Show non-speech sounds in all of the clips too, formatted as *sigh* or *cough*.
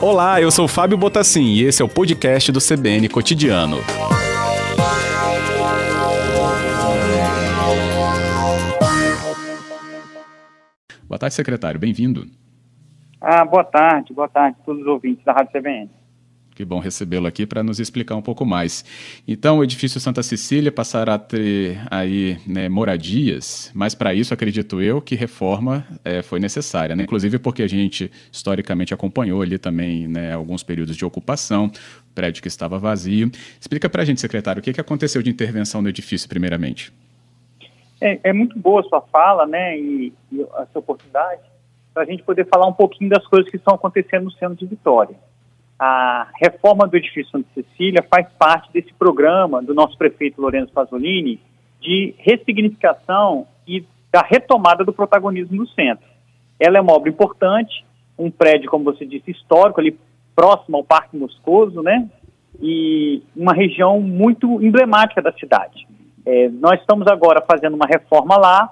Olá, eu sou Fábio Botassin e esse é o podcast do CBN Cotidiano. Boa tarde, secretário. Bem-vindo. Ah, boa tarde, boa tarde a todos os ouvintes da Rádio CBN. Que bom recebê-lo aqui para nos explicar um pouco mais. Então, o edifício Santa Cecília passará a ter aí né, moradias, mas para isso acredito eu que reforma é, foi necessária, né? inclusive porque a gente historicamente acompanhou ali também né, alguns períodos de ocupação, prédio que estava vazio. Explica para a gente, secretário, o que, que aconteceu de intervenção no edifício, primeiramente. É, é muito boa a sua fala, né, e, e essa oportunidade para a gente poder falar um pouquinho das coisas que estão acontecendo no centro de Vitória a reforma do edifício Santa Cecília faz parte desse programa do nosso prefeito Lourenço Pasolini de ressignificação e da retomada do protagonismo no centro. Ela é uma obra importante, um prédio, como você disse, histórico, ali próximo ao Parque Moscoso, né? E uma região muito emblemática da cidade. É, nós estamos agora fazendo uma reforma lá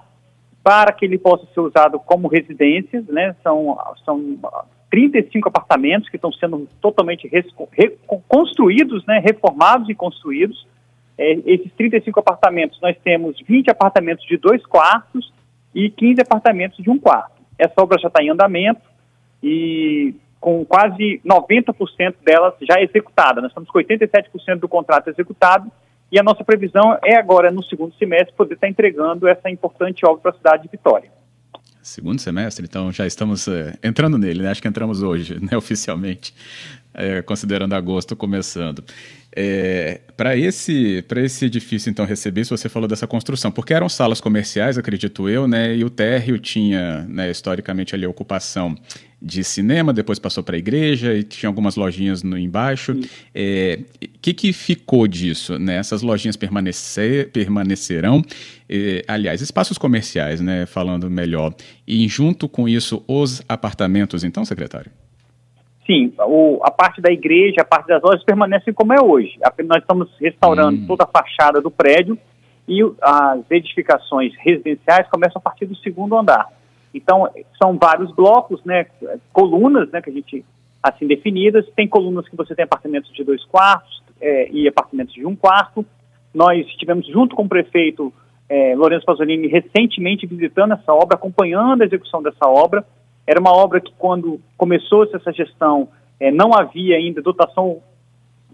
para que ele possa ser usado como residências, né? São, são 35 apartamentos que estão sendo totalmente reconstruídos, né, reformados e construídos. É, esses 35 apartamentos, nós temos 20 apartamentos de dois quartos e 15 apartamentos de um quarto. Essa obra já está em andamento e com quase 90% delas já executada. Nós estamos com 87% do contrato executado e a nossa previsão é agora, no segundo semestre, poder estar entregando essa importante obra para a cidade de Vitória. Segundo semestre, então já estamos uh, entrando nele, né? Acho que entramos hoje, né, *laughs* oficialmente, é, considerando agosto começando. É, para esse, esse edifício, então, receber, se você falou dessa construção, porque eram salas comerciais, acredito eu, né? E o térreo tinha, né, historicamente, ali a ocupação de cinema, depois passou para a igreja e tinha algumas lojinhas no embaixo. O é, que, que ficou disso? Né? Essas lojinhas permanecer, permanecerão, é, aliás, espaços comerciais, né, falando melhor, e junto com isso os apartamentos, então, secretário? Sim, o, a parte da igreja, a parte das lojas permanecem como é hoje. Nós estamos restaurando hum. toda a fachada do prédio e as edificações residenciais começam a partir do segundo andar. Então, são vários blocos, né, colunas, né, que a gente, assim, definidas. Tem colunas que você tem apartamentos de dois quartos é, e apartamentos de um quarto. Nós estivemos junto com o prefeito é, Lourenço Pasolini recentemente visitando essa obra, acompanhando a execução dessa obra. Era uma obra que, quando começou essa gestão, é, não havia ainda dotação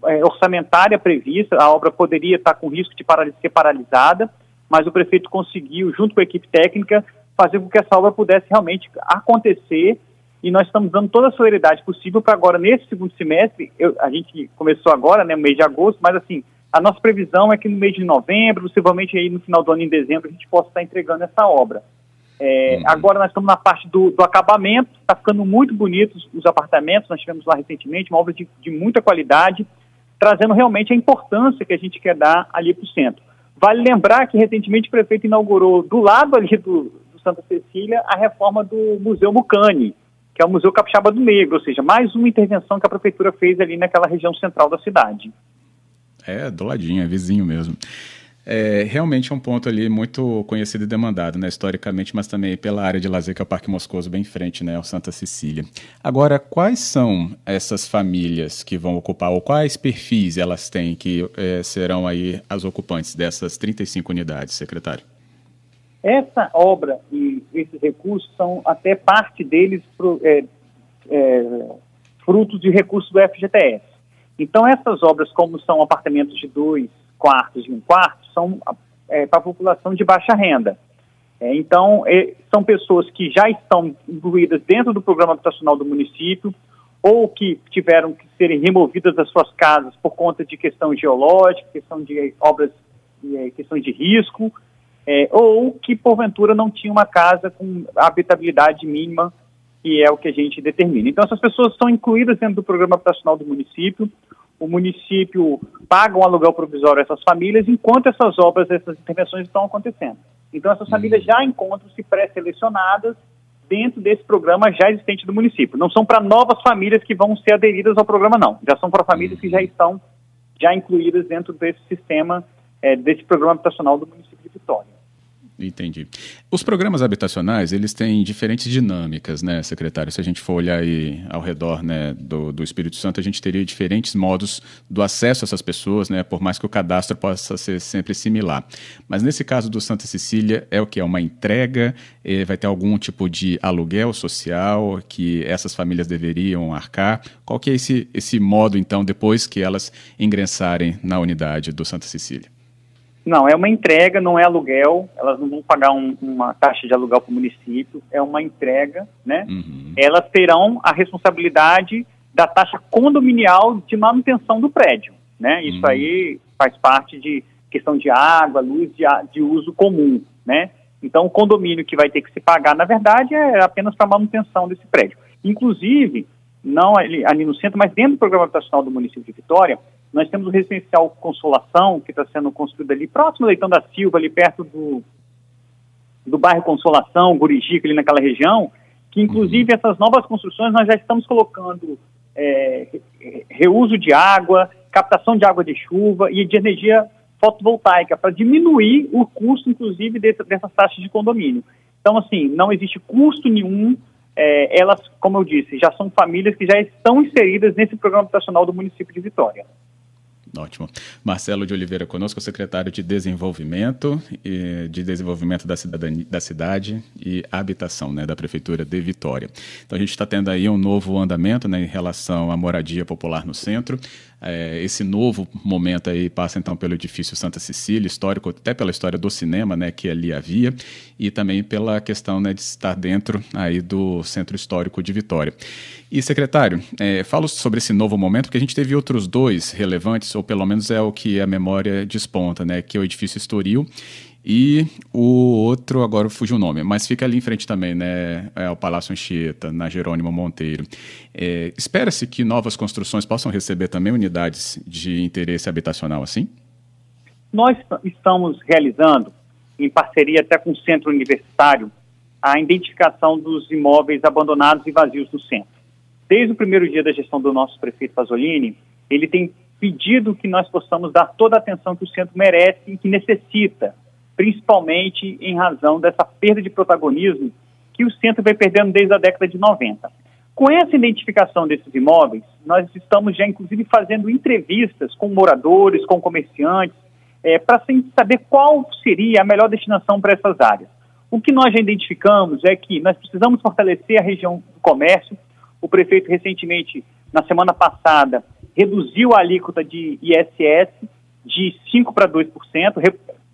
é, orçamentária prevista, a obra poderia estar com risco de ser paralisada, mas o prefeito conseguiu, junto com a equipe técnica, fazer com que essa obra pudesse realmente acontecer e nós estamos dando toda a celeridade possível para agora, nesse segundo semestre, eu, a gente começou agora, né, no mês de agosto, mas assim, a nossa previsão é que no mês de novembro, possivelmente aí no final do ano, em dezembro, a gente possa estar entregando essa obra. É, uhum. Agora nós estamos na parte do, do acabamento, está ficando muito bonitos os apartamentos, nós tivemos lá recentemente, uma obra de, de muita qualidade, trazendo realmente a importância que a gente quer dar ali para o centro. Vale lembrar que recentemente o prefeito inaugurou do lado ali do, Santa Cecília a reforma do Museu Mucane, que é o Museu Capixaba do Negro, ou seja, mais uma intervenção que a prefeitura fez ali naquela região central da cidade. É, do ladinho, é vizinho mesmo. É, realmente é um ponto ali muito conhecido e demandado, né, historicamente, mas também pela área de lazer que é o Parque Moscoso, bem em frente, né, ao Santa Cecília. Agora, quais são essas famílias que vão ocupar, ou quais perfis elas têm que é, serão aí as ocupantes dessas 35 unidades, secretário? Essa obra e esses recursos são até parte deles é, é, frutos de recursos do FGTS. Então, essas obras, como são apartamentos de dois quartos e um quarto, são é, para a população de baixa renda. É, então, é, são pessoas que já estão incluídas dentro do programa habitacional do município ou que tiveram que serem removidas das suas casas por conta de questão geológica, questão de obras, é, questões de risco, é, ou que porventura não tinha uma casa com habitabilidade mínima, que é o que a gente determina. Então, essas pessoas estão incluídas dentro do programa habitacional do município. O município paga um aluguel provisório a essas famílias enquanto essas obras, essas intervenções estão acontecendo. Então, essas famílias já encontram-se pré-selecionadas dentro desse programa já existente do município. Não são para novas famílias que vão ser aderidas ao programa, não. Já são para famílias que já estão já incluídas dentro desse sistema, é, desse programa habitacional do município de Vitória. Entendi. Os programas habitacionais, eles têm diferentes dinâmicas, né, secretário? Se a gente for olhar aí ao redor né, do, do Espírito Santo, a gente teria diferentes modos do acesso a essas pessoas, né, por mais que o cadastro possa ser sempre similar. Mas nesse caso do Santa Cecília, é o que? É uma entrega? É, vai ter algum tipo de aluguel social que essas famílias deveriam arcar? Qual que é esse, esse modo, então, depois que elas ingressarem na unidade do Santa Cecília? Não, é uma entrega, não é aluguel, elas não vão pagar um, uma taxa de aluguel para o município, é uma entrega, né? Uhum. Elas terão a responsabilidade da taxa condominial de manutenção do prédio, né? Isso uhum. aí faz parte de questão de água, luz, de, de uso comum, né? Então, o condomínio que vai ter que se pagar, na verdade, é apenas para manutenção desse prédio. Inclusive, não ali, ali no centro, mas dentro do programa habitacional do município de Vitória, nós temos o residencial Consolação, que está sendo construído ali próximo ao Leitão da Silva, ali perto do, do bairro Consolação, Gurijica, ali naquela região, que inclusive uhum. essas novas construções nós já estamos colocando é, reuso de água, captação de água de chuva e de energia fotovoltaica, para diminuir o custo, inclusive, desse, dessas taxas de condomínio. Então, assim, não existe custo nenhum é, elas, como eu disse, já são famílias que já estão inseridas nesse programa habitacional do município de Vitória. Ótimo. Marcelo de Oliveira conosco, secretário de Desenvolvimento e de Desenvolvimento da, cidadania, da Cidade e Habitação, né, da Prefeitura de Vitória. Então a gente está tendo aí um novo andamento né, em relação à moradia popular no centro. É, esse novo momento aí passa então pelo edifício Santa Cecília, histórico até pela história do cinema, né, que ali havia, e também pela questão né, de estar dentro aí do Centro Histórico de Vitória. E secretário, é, falo sobre esse novo momento porque a gente teve outros dois relevantes, ou pelo menos é o que a memória desponta, né, que é o edifício Estoril e o outro, agora fugiu o nome, mas fica ali em frente também, né? É o Palácio Anchieta, na Jerônimo Monteiro. É, Espera-se que novas construções possam receber também unidades de interesse habitacional assim? Nós estamos realizando, em parceria até com o Centro Universitário, a identificação dos imóveis abandonados e vazios no centro. Desde o primeiro dia da gestão do nosso prefeito Pasolini, ele tem pedido que nós possamos dar toda a atenção que o centro merece e que necessita principalmente em razão dessa perda de protagonismo que o centro vem perdendo desde a década de 90. Com essa identificação desses imóveis, nós estamos já, inclusive, fazendo entrevistas com moradores, com comerciantes, é, para saber qual seria a melhor destinação para essas áreas. O que nós já identificamos é que nós precisamos fortalecer a região do comércio. O prefeito, recentemente, na semana passada, reduziu a alíquota de ISS de 5% para 2%,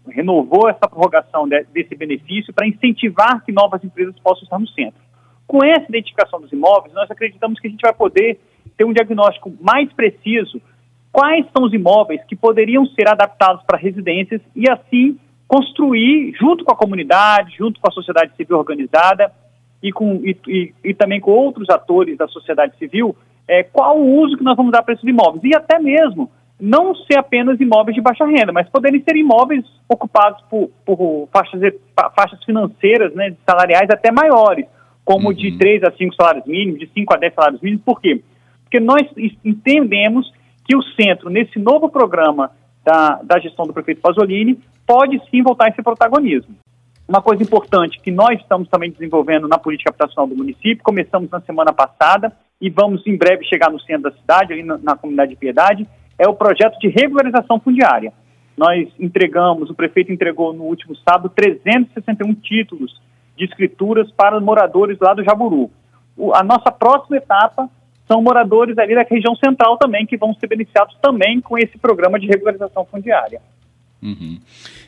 renovou essa prorrogação de, desse benefício para incentivar que novas empresas possam estar no centro. Com essa identificação dos imóveis, nós acreditamos que a gente vai poder ter um diagnóstico mais preciso quais são os imóveis que poderiam ser adaptados para residências e assim construir junto com a comunidade, junto com a sociedade civil organizada e, com, e, e, e também com outros atores da sociedade civil, é, qual o uso que nós vamos dar para esses imóveis e até mesmo não ser apenas imóveis de baixa renda, mas poderem ser imóveis ocupados por, por faixas, faixas financeiras, né, salariais até maiores, como uhum. de 3 a 5 salários mínimos, de 5 a 10 salários mínimos. Por quê? Porque nós entendemos que o centro, nesse novo programa da, da gestão do prefeito Pasolini, pode sim voltar a esse protagonismo. Uma coisa importante que nós estamos também desenvolvendo na política habitacional do município, começamos na semana passada e vamos em breve chegar no centro da cidade, ali na, na comunidade de Piedade, é o projeto de regularização fundiária. Nós entregamos, o prefeito entregou no último sábado 361 títulos de escrituras para moradores lá do Jaburu. O, a nossa próxima etapa são moradores ali da região central também, que vão ser beneficiados também com esse programa de regularização fundiária. Uhum.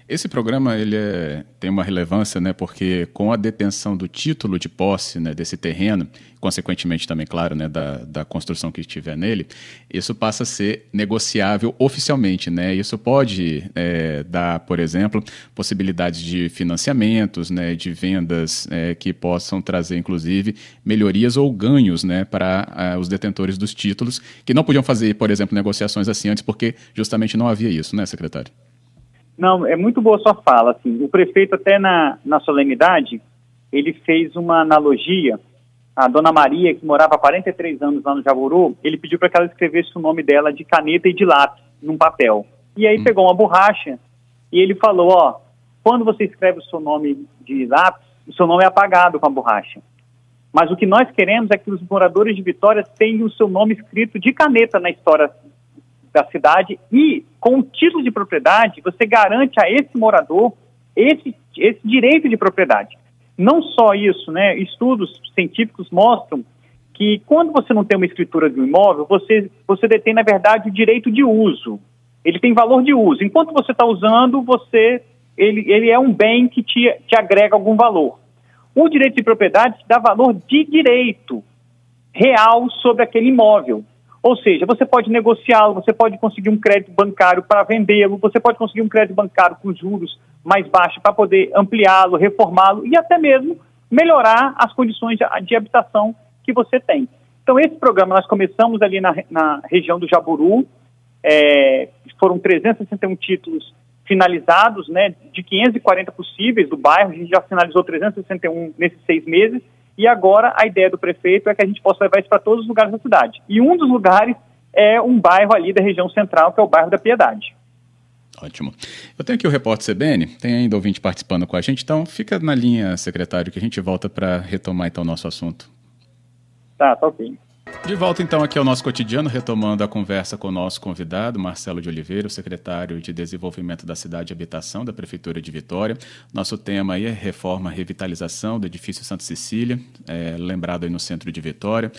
Esse programa ele é, tem uma relevância, né, porque com a detenção do título de posse né, desse terreno, consequentemente também, claro, né, da, da construção que estiver nele, isso passa a ser negociável oficialmente. Né? Isso pode é, dar, por exemplo, possibilidades de financiamentos, né, de vendas é, que possam trazer, inclusive, melhorias ou ganhos né, para uh, os detentores dos títulos, que não podiam fazer, por exemplo, negociações assim antes, porque justamente não havia isso, né, secretário? Não, é muito boa sua fala. Assim, o prefeito até na, na solenidade, ele fez uma analogia. A dona Maria, que morava há 43 anos lá no Javuru, ele pediu para que ela escrevesse o nome dela de caneta e de lápis num papel. E aí hum. pegou uma borracha e ele falou, ó, quando você escreve o seu nome de lápis, o seu nome é apagado com a borracha. Mas o que nós queremos é que os moradores de Vitória tenham o seu nome escrito de caneta na história da cidade e, com o título de propriedade, você garante a esse morador esse, esse direito de propriedade. Não só isso, né? Estudos científicos mostram que quando você não tem uma escritura de um imóvel, você, você detém, na verdade, o direito de uso. Ele tem valor de uso. Enquanto você está usando, você ele, ele é um bem que te, te agrega algum valor. O direito de propriedade dá valor de direito real sobre aquele imóvel. Ou seja, você pode negociá-lo, você pode conseguir um crédito bancário para vendê-lo, você pode conseguir um crédito bancário com juros mais baixos para poder ampliá-lo, reformá-lo e até mesmo melhorar as condições de, habitação que você tem. Então, esse programa nós começamos ali na, na região do Jaburu, é, foram 361 títulos finalizados, né, de 540 possíveis do bairro, a gente já finalizou 361 nesses seis meses, e agora a ideia do prefeito é que a gente possa levar isso para todos os lugares da cidade. E um dos lugares é um bairro ali da região central, que é o bairro da Piedade. Ótimo. Eu tenho aqui o repórter CBN, tem ainda ouvinte participando com a gente, então fica na linha, secretário, que a gente volta para retomar então o nosso assunto. Tá, tá ok. De volta então aqui ao nosso cotidiano, retomando a conversa com o nosso convidado, Marcelo de Oliveira, o secretário de Desenvolvimento da Cidade e Habitação da Prefeitura de Vitória. Nosso tema aí é reforma, revitalização do edifício Santa Cecília, é, lembrado aí no centro de Vitória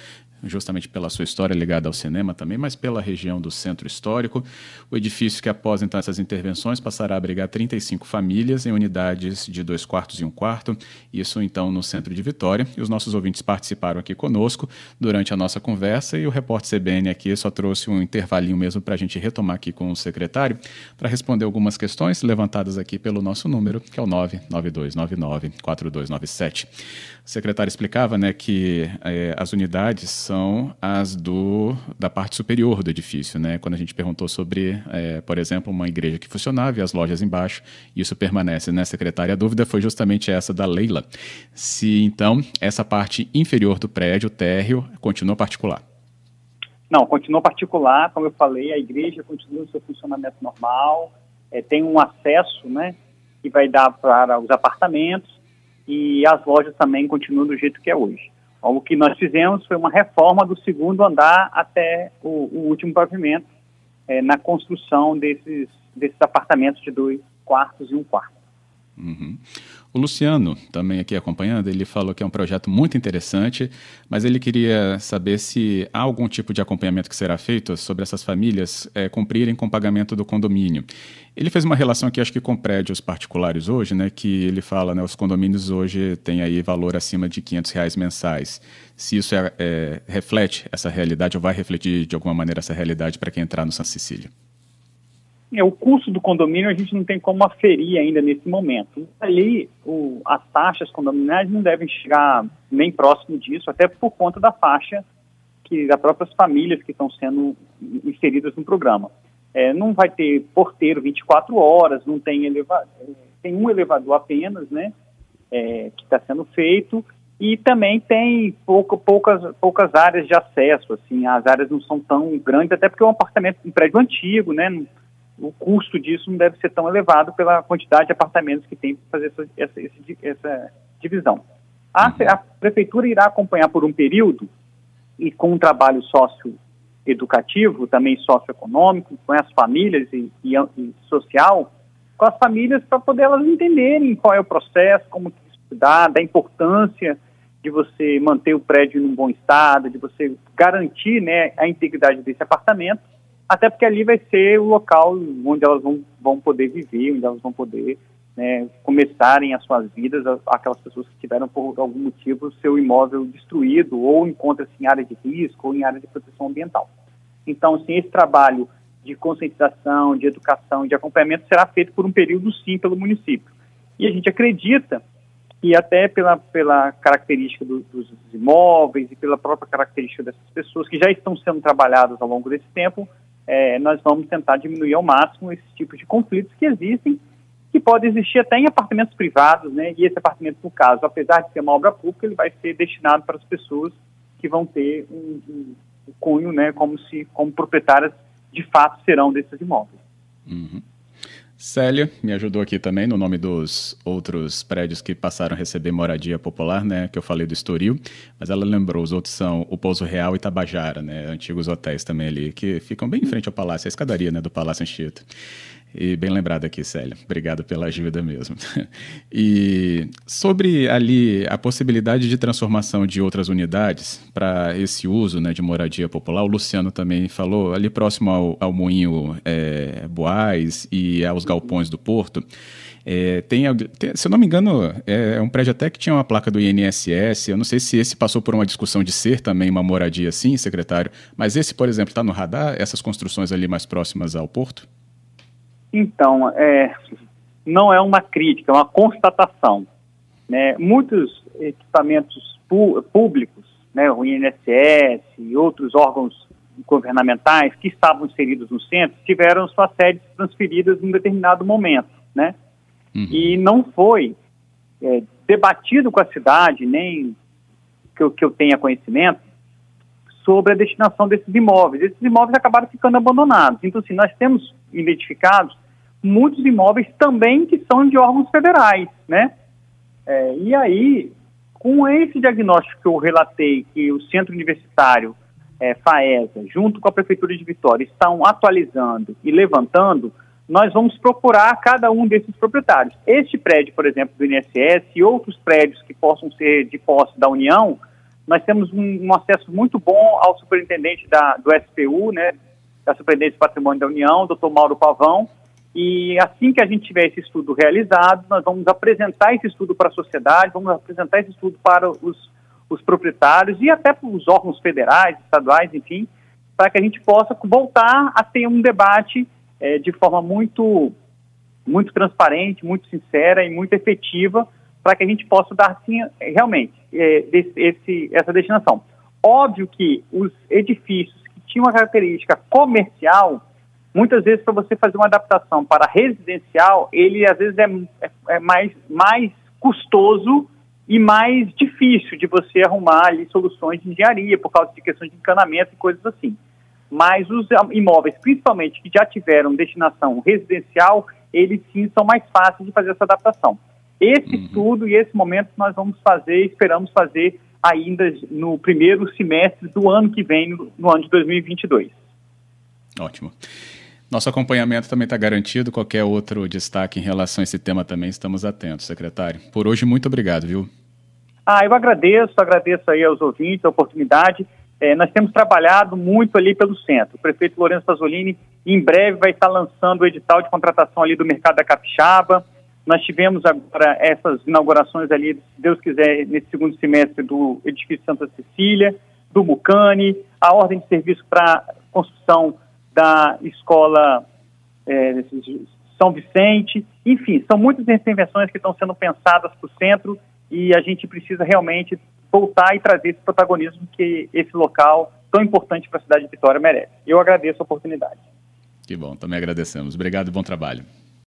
justamente pela sua história ligada ao cinema também, mas pela região do centro histórico. O edifício que, após então essas intervenções, passará a abrigar 35 famílias em unidades de dois quartos e um quarto, isso então no centro de Vitória. E os nossos ouvintes participaram aqui conosco durante a nossa conversa e o repórter CBN aqui só trouxe um intervalinho mesmo para a gente retomar aqui com o secretário para responder algumas questões levantadas aqui pelo nosso número, que é o 99299 4297. O secretário explicava né, que é, as unidades são as do, da parte superior do edifício. Né? Quando a gente perguntou sobre, é, por exemplo, uma igreja que funcionava e as lojas embaixo, isso permanece, né, secretária? A dúvida foi justamente essa da Leila. Se, então, essa parte inferior do prédio, térreo, continua particular. Não, continua particular. Como eu falei, a igreja continua o seu funcionamento normal, é, tem um acesso né, que vai dar para os apartamentos e as lojas também continuam do jeito que é hoje. O que nós fizemos foi uma reforma do segundo andar até o, o último pavimento, é, na construção desses, desses apartamentos de dois quartos e um quarto. Uhum. O Luciano, também aqui acompanhando, ele falou que é um projeto muito interessante, mas ele queria saber se há algum tipo de acompanhamento que será feito sobre essas famílias é, cumprirem com o pagamento do condomínio. Ele fez uma relação aqui, acho que com prédios particulares hoje, né, que ele fala, né, os condomínios hoje têm aí valor acima de 500 reais mensais. Se isso é, é, reflete essa realidade ou vai refletir de alguma maneira essa realidade para quem entrar no Santa Cecília? É, o custo do condomínio a gente não tem como aferir ainda nesse momento. Ali, o, as taxas condominiais não devem chegar nem próximo disso, até por conta da faixa que das próprias famílias que estão sendo inseridas no programa. É, não vai ter porteiro 24 horas, não tem elevador, tem um elevador apenas, né, é, que está sendo feito, e também tem pouca, poucas, poucas áreas de acesso, assim, as áreas não são tão grandes, até porque é um apartamento, um prédio antigo, né, o custo disso não deve ser tão elevado pela quantidade de apartamentos que tem para fazer essa, essa, essa divisão. A, uhum. a, prefeitura irá acompanhar por um período e com um trabalho socioeducativo, também socioeconômico, com as famílias e, e, e social, com as famílias para poder elas entenderem qual é o processo, como estudar, da importância de você manter o prédio em um bom estado, de você garantir né, a integridade desse apartamento até porque ali vai ser o local onde elas vão, vão poder viver, onde elas vão poder né, começarem as suas vidas, aquelas pessoas que tiveram por algum motivo seu imóvel destruído ou encontra-se em área de risco ou em área de proteção ambiental. Então, assim, esse trabalho de conscientização, de educação, de acompanhamento será feito por um período sim pelo município. E a gente acredita que até pela, pela característica do, dos imóveis e pela própria característica dessas pessoas que já estão sendo trabalhadas ao longo desse tempo, é, nós vamos tentar diminuir ao máximo esses tipos de conflitos que existem, que podem existir até em apartamentos privados, né? E esse apartamento, no caso, apesar de ser uma obra pública, ele vai ser destinado para as pessoas que vão ter um, um, um cunho, né? Como se, como proprietárias de fato serão desses imóveis. Uhum. Célia me ajudou aqui também no nome dos outros prédios que passaram a receber moradia popular, né, que eu falei do Estoril, mas ela lembrou, os outros são o Pouso Real e Tabajara, né, antigos hotéis também ali, que ficam bem em frente ao palácio, a escadaria, né, do Palácio Anchieta. E bem lembrado aqui, Célia. Obrigado pela ajuda mesmo. *laughs* E sobre ali a possibilidade de transformação de outras unidades para esse uso né, de moradia popular, o Luciano também falou, ali próximo ao, ao Moinho é, Boás e aos galpões do Porto, é, tem, se eu não me engano, é, é, um prédio até que tinha uma placa do INSS. Eu não sei se esse passou por uma discussão de ser também uma moradia assim, secretário, mas esse, por exemplo, está no radar, essas construções ali mais próximas ao Porto? Então, é, não é uma crítica, é uma constatação. Né? Muitos equipamentos públicos, né, o INSS e outros órgãos governamentais que estavam inseridos no centro tiveram suas sedes transferidas em um determinado momento, né? Uhum. E não foi é, debatido com a cidade, nem que eu, que eu tenha conhecimento, sobre a destinação desses imóveis. Esses imóveis acabaram ficando abandonados. Então, assim, nós temos identificados muitos imóveis também que são de órgãos federais, né? É, e aí, com esse diagnóstico que eu relatei, que o Centro Universitário é, FAESA, junto com a Prefeitura de Vitória, estão atualizando e levantando, nós vamos procurar cada um desses proprietários. Este prédio, por exemplo, do INSS e outros prédios que possam ser de posse da União, nós temos um, um acesso muito bom ao superintendente da, do SPU, né, da Superintendência de Patrimônio da União, doutor Mauro Pavão, e assim que a gente tiver esse estudo realizado, nós vamos apresentar esse estudo para a sociedade, vamos apresentar esse estudo para os, os proprietários e até para os órgãos federais, estaduais, enfim, para que a gente possa voltar a ter um debate é, de forma muito, muito transparente, muito sincera e muito efetiva, para que a gente possa dar, sim, realmente, é, esse, essa destinação. Óbvio que os edifícios que tinham uma característica comercial, Muitas vezes, para você fazer uma adaptação para residencial, ele às vezes é, é, é, mais, mais custoso e mais difícil de você arrumar ali soluções de engenharia, por causa de questões de encanamento e coisas assim. Mas os imóveis, principalmente que já tiveram destinação residencial, eles sim são mais fáceis de fazer essa adaptação. Esse uhum. estudo e esse momento nós vamos fazer, esperamos fazer ainda no primeiro semestre do ano que vem, no, no ano de 2022. Ótimo. Nosso acompanhamento também está garantido. Qualquer outro destaque em relação a esse tema também estamos atentos, secretário. Por hoje, muito obrigado, viu? Ah, eu agradeço, agradeço aí aos ouvintes a oportunidade. É, nós temos trabalhado muito ali pelo centro. O prefeito Lourenço Pasolini em breve vai estar lançando o edital de contratação ali do mercado da Capixaba. Nós tivemos agora essas inaugurações ali, se Deus quiser, nesse segundo semestre do edifício Santa Cecília, do Mucane, a ordem de serviço para construção da escola é, São Vicente, enfim, são muitas intervenções que estão sendo pensadas para o centro e a gente precisa realmente voltar e trazer esse protagonismo que esse local tão importante para a cidade de Vitória merece. Eu agradeço a oportunidade. Que bom, também agradecemos. Obrigado e bom trabalho.